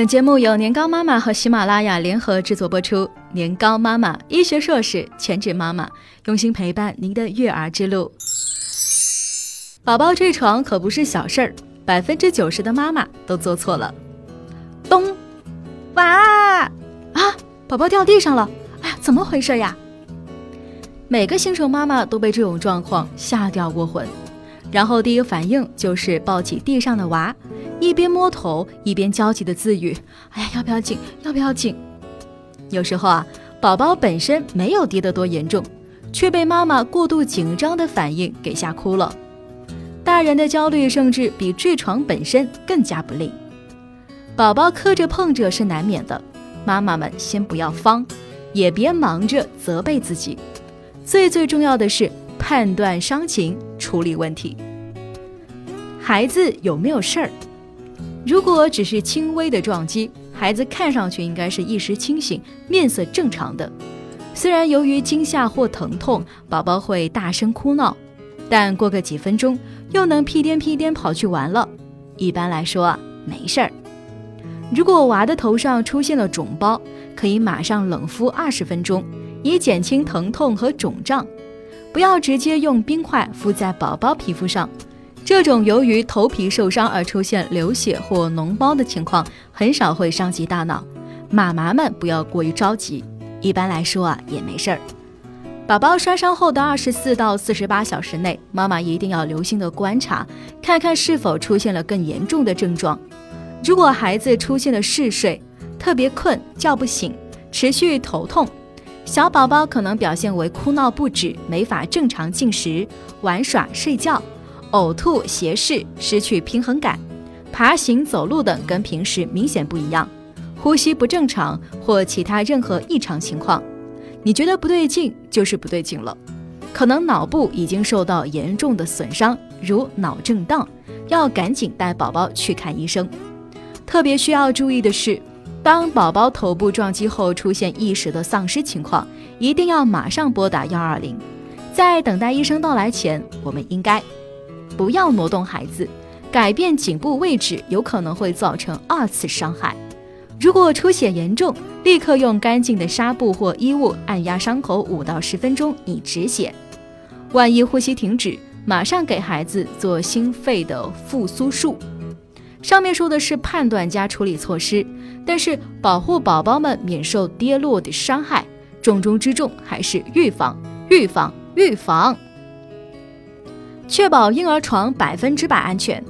本节目由年糕妈妈和喜马拉雅联合制作播出。年糕妈妈，医学硕士，全职妈妈，用心陪伴您的育儿之路。宝宝坠床可不是小事儿，百分之九十的妈妈都做错了。咚！哇！啊！宝宝掉地上了！哎呀，怎么回事呀？每个新手妈妈都被这种状况吓掉过魂，然后第一个反应就是抱起地上的娃。一边摸头，一边焦急的自语：“哎呀，要不要紧？要不要紧？”有时候啊，宝宝本身没有跌得多严重，却被妈妈过度紧张的反应给吓哭了。大人的焦虑甚至比坠床本身更加不利。宝宝磕着碰着是难免的，妈妈们先不要慌，也别忙着责备自己。最最重要的是判断伤情，处理问题。孩子有没有事儿？如果只是轻微的撞击，孩子看上去应该是意识清醒、面色正常的。虽然由于惊吓或疼痛，宝宝会大声哭闹，但过个几分钟又能屁颠屁颠跑去玩了。一般来说没事儿。如果娃的头上出现了肿包，可以马上冷敷二十分钟，以减轻疼痛和肿胀。不要直接用冰块敷在宝宝皮肤上。这种由于头皮受伤而出现流血或脓包的情况，很少会伤及大脑。妈妈们不要过于着急，一般来说啊也没事儿。宝宝摔伤后的二十四到四十八小时内，妈妈一定要留心的观察，看看是否出现了更严重的症状。如果孩子出现了嗜睡、特别困、叫不醒、持续头痛，小宝宝可能表现为哭闹不止、没法正常进食、玩耍、睡觉。呕吐、斜视、失去平衡感、爬行、走路等跟平时明显不一样，呼吸不正常或其他任何异常情况，你觉得不对劲就是不对劲了，可能脑部已经受到严重的损伤，如脑震荡，要赶紧带宝宝去看医生。特别需要注意的是，当宝宝头部撞击后出现意识的丧失情况，一定要马上拨打幺二零，在等待医生到来前，我们应该。不要挪动孩子，改变颈部位置有可能会造成二次伤害。如果出血严重，立刻用干净的纱布或衣物按压伤口五到十分钟以止血。万一呼吸停止，马上给孩子做心肺的复苏术。上面说的是判断加处理措施，但是保护宝宝们免受跌落的伤害，重中之重还是预防、预防、预防。确保婴儿床百分之百安全，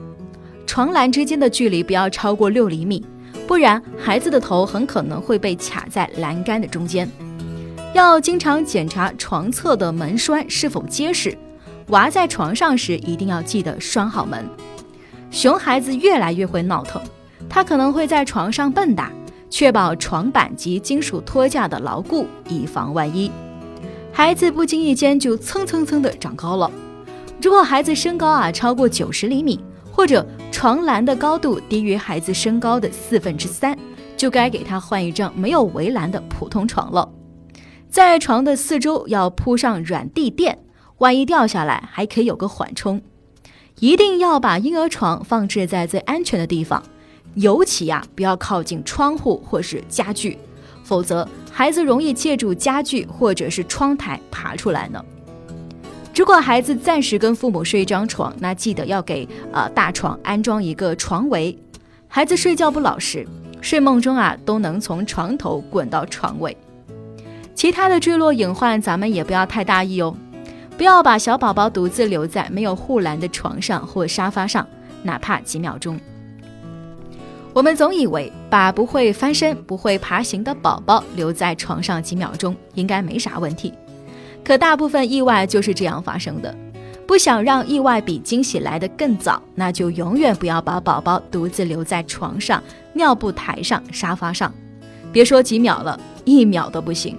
床栏之间的距离不要超过六厘米，不然孩子的头很可能会被卡在栏杆的中间。要经常检查床侧的门栓是否结实，娃在床上时一定要记得拴好门。熊孩子越来越会闹腾，他可能会在床上蹦跶，确保床板及金属托架的牢固，以防万一。孩子不经意间就蹭蹭蹭的长高了。如果孩子身高啊超过九十厘米，或者床栏的高度低于孩子身高的四分之三，就该给他换一张没有围栏的普通床了。在床的四周要铺上软地垫，万一掉下来还可以有个缓冲。一定要把婴儿床放置在最安全的地方，尤其呀不要靠近窗户或是家具，否则孩子容易借助家具或者是窗台爬出来呢。如果孩子暂时跟父母睡一张床，那记得要给呃大床安装一个床围。孩子睡觉不老实，睡梦中啊都能从床头滚到床尾。其他的坠落隐患，咱们也不要太大意哦。不要把小宝宝独自留在没有护栏的床上或沙发上，哪怕几秒钟。我们总以为把不会翻身、不会爬行的宝宝留在床上几秒钟，应该没啥问题。可大部分意外就是这样发生的。不想让意外比惊喜来得更早，那就永远不要把宝宝独自留在床上、尿布台上、沙发上。别说几秒了，一秒都不行。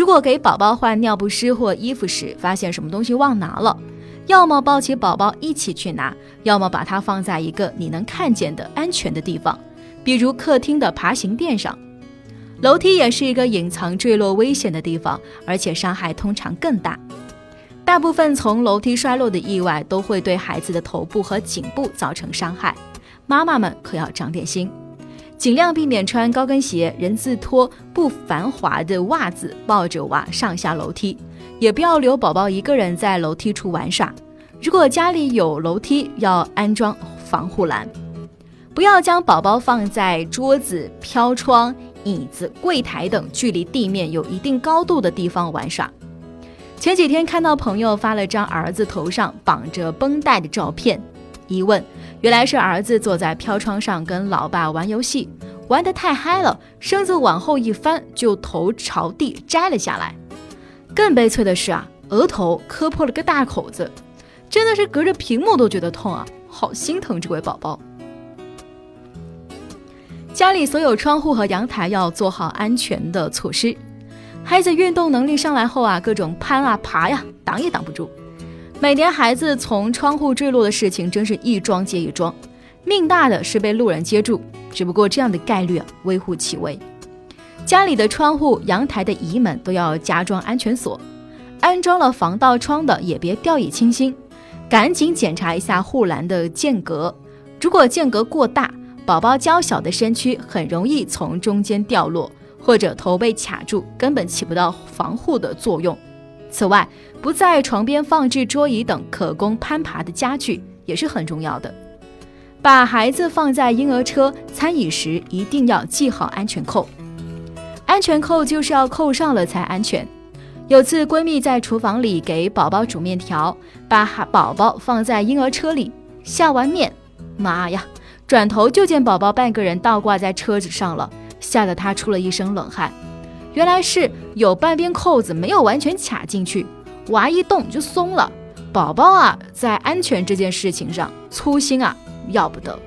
如果给宝宝换尿不湿或衣服时，发现什么东西忘拿了，要么抱起宝宝一起去拿，要么把它放在一个你能看见的安全的地方，比如客厅的爬行垫上。楼梯也是一个隐藏坠落危险的地方，而且伤害通常更大。大部分从楼梯摔落的意外都会对孩子的头部和颈部造成伤害，妈妈们可要长点心。尽量避免穿高跟鞋、人字拖、不繁华的袜子抱着娃上下楼梯，也不要留宝宝一个人在楼梯处玩耍。如果家里有楼梯，要安装防护栏。不要将宝宝放在桌子、飘窗、椅子、柜台等距离地面有一定高度的地方玩耍。前几天看到朋友发了张儿子头上绑着绷带的照片，一问，原来是儿子坐在飘窗上跟老爸玩游戏，玩得太嗨了，身子往后一翻，就头朝地摘了下来。更悲催的是啊，额头磕破了个大口子。真的是隔着屏幕都觉得痛啊！好心疼这位宝宝。家里所有窗户和阳台要做好安全的措施。孩子运动能力上来后啊，各种攀啊爬呀，挡也挡不住。每年孩子从窗户坠落的事情真是一桩接一桩，命大的是被路人接住，只不过这样的概率微乎其微。家里的窗户、阳台的移门都要加装安全锁，安装了防盗窗的也别掉以轻心。赶紧检查一下护栏的间隔，如果间隔过大，宝宝娇小的身躯很容易从中间掉落，或者头被卡住，根本起不到防护的作用。此外，不在床边放置桌椅等可供攀爬的家具也是很重要的。把孩子放在婴儿车、餐椅时，一定要系好安全扣，安全扣就是要扣上了才安全。有次闺蜜在厨房里给宝宝煮面条，把宝宝放在婴儿车里，下完面，妈呀！转头就见宝宝半个人倒挂在车子上了，吓得她出了一身冷汗。原来是有半边扣子没有完全卡进去，娃一动就松了。宝宝啊，在安全这件事情上粗心啊，要不得。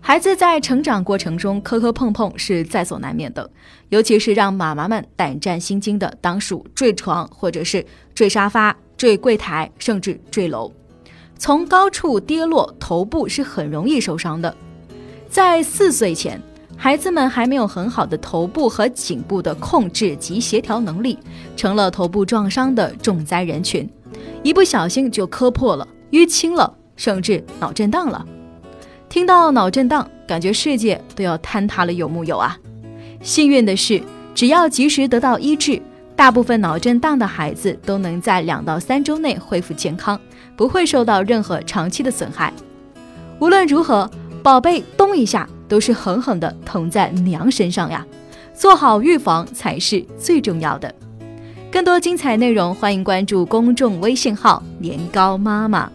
孩子在成长过程中磕磕碰碰是在所难免的，尤其是让妈妈们胆战心惊的，当属坠床或者是坠沙发、坠柜台，甚至坠楼。从高处跌落，头部是很容易受伤的。在四岁前，孩子们还没有很好的头部和颈部的控制及协调能力，成了头部撞伤的重灾人群，一不小心就磕破了、淤青了，甚至脑震荡了。听到脑震荡，感觉世界都要坍塌了，有木有啊？幸运的是，只要及时得到医治，大部分脑震荡的孩子都能在两到三周内恢复健康，不会受到任何长期的损害。无论如何，宝贝咚一下都是狠狠的疼在娘身上呀！做好预防才是最重要的。更多精彩内容，欢迎关注公众微信号“年糕妈妈”。